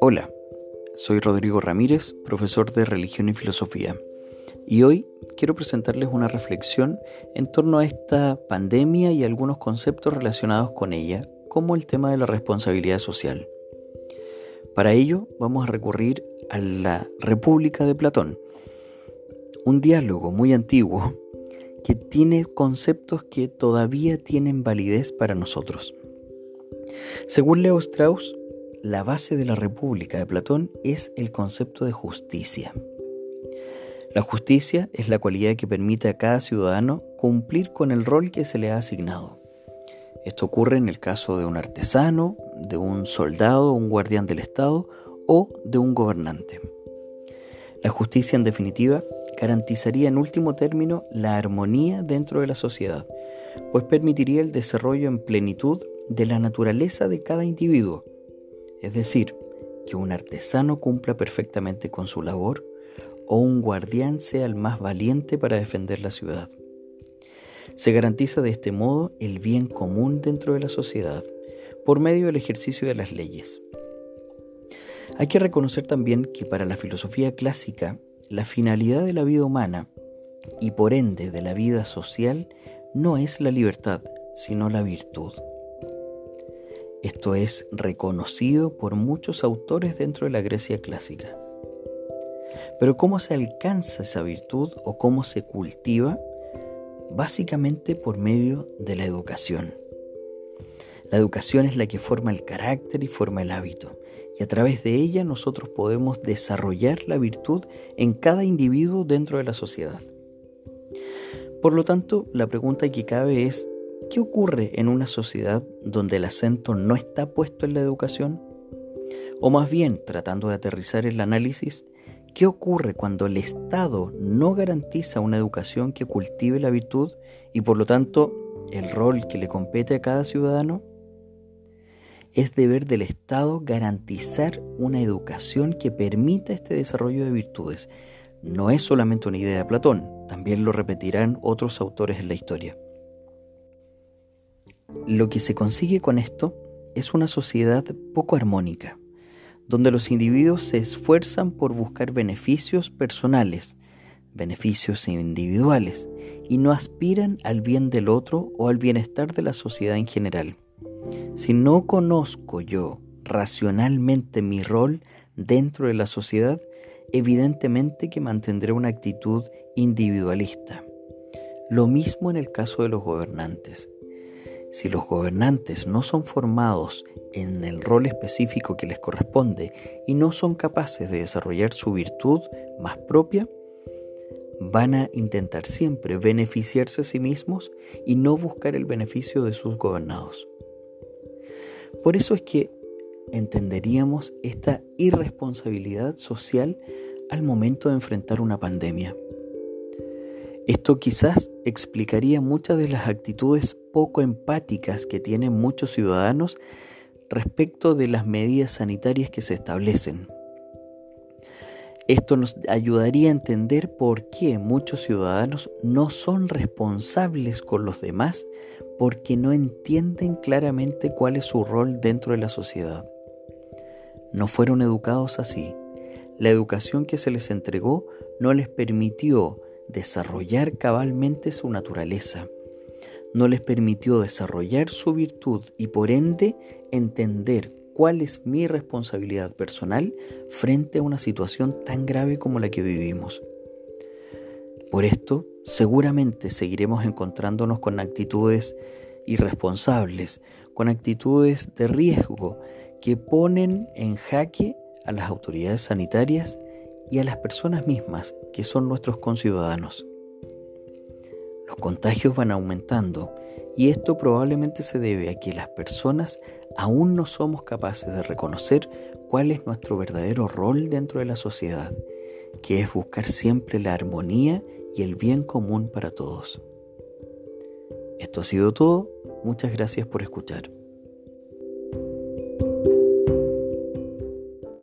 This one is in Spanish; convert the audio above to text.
Hola, soy Rodrigo Ramírez, profesor de Religión y Filosofía, y hoy quiero presentarles una reflexión en torno a esta pandemia y algunos conceptos relacionados con ella, como el tema de la responsabilidad social. Para ello vamos a recurrir a la República de Platón, un diálogo muy antiguo que tiene conceptos que todavía tienen validez para nosotros. Según Leo Strauss, la base de la República de Platón es el concepto de justicia. La justicia es la cualidad que permite a cada ciudadano cumplir con el rol que se le ha asignado. Esto ocurre en el caso de un artesano, de un soldado, un guardián del Estado o de un gobernante. La justicia, en definitiva, garantizaría en último término la armonía dentro de la sociedad, pues permitiría el desarrollo en plenitud de la naturaleza de cada individuo, es decir, que un artesano cumpla perfectamente con su labor o un guardián sea el más valiente para defender la ciudad. Se garantiza de este modo el bien común dentro de la sociedad por medio del ejercicio de las leyes. Hay que reconocer también que para la filosofía clásica, la finalidad de la vida humana y por ende de la vida social no es la libertad, sino la virtud. Esto es reconocido por muchos autores dentro de la Grecia clásica. Pero ¿cómo se alcanza esa virtud o cómo se cultiva? Básicamente por medio de la educación. La educación es la que forma el carácter y forma el hábito, y a través de ella nosotros podemos desarrollar la virtud en cada individuo dentro de la sociedad. Por lo tanto, la pregunta que cabe es, ¿Qué ocurre en una sociedad donde el acento no está puesto en la educación? O más bien, tratando de aterrizar el análisis, ¿qué ocurre cuando el Estado no garantiza una educación que cultive la virtud y por lo tanto el rol que le compete a cada ciudadano? Es deber del Estado garantizar una educación que permita este desarrollo de virtudes. No es solamente una idea de Platón, también lo repetirán otros autores en la historia. Lo que se consigue con esto es una sociedad poco armónica, donde los individuos se esfuerzan por buscar beneficios personales, beneficios individuales, y no aspiran al bien del otro o al bienestar de la sociedad en general. Si no conozco yo racionalmente mi rol dentro de la sociedad, evidentemente que mantendré una actitud individualista. Lo mismo en el caso de los gobernantes. Si los gobernantes no son formados en el rol específico que les corresponde y no son capaces de desarrollar su virtud más propia, van a intentar siempre beneficiarse a sí mismos y no buscar el beneficio de sus gobernados. Por eso es que entenderíamos esta irresponsabilidad social al momento de enfrentar una pandemia. Esto quizás explicaría muchas de las actitudes poco empáticas que tienen muchos ciudadanos respecto de las medidas sanitarias que se establecen. Esto nos ayudaría a entender por qué muchos ciudadanos no son responsables con los demás porque no entienden claramente cuál es su rol dentro de la sociedad. No fueron educados así. La educación que se les entregó no les permitió desarrollar cabalmente su naturaleza. No les permitió desarrollar su virtud y por ende entender cuál es mi responsabilidad personal frente a una situación tan grave como la que vivimos. Por esto, seguramente seguiremos encontrándonos con actitudes irresponsables, con actitudes de riesgo que ponen en jaque a las autoridades sanitarias y a las personas mismas que son nuestros conciudadanos. Los contagios van aumentando y esto probablemente se debe a que las personas aún no somos capaces de reconocer cuál es nuestro verdadero rol dentro de la sociedad, que es buscar siempre la armonía y el bien común para todos. Esto ha sido todo, muchas gracias por escuchar.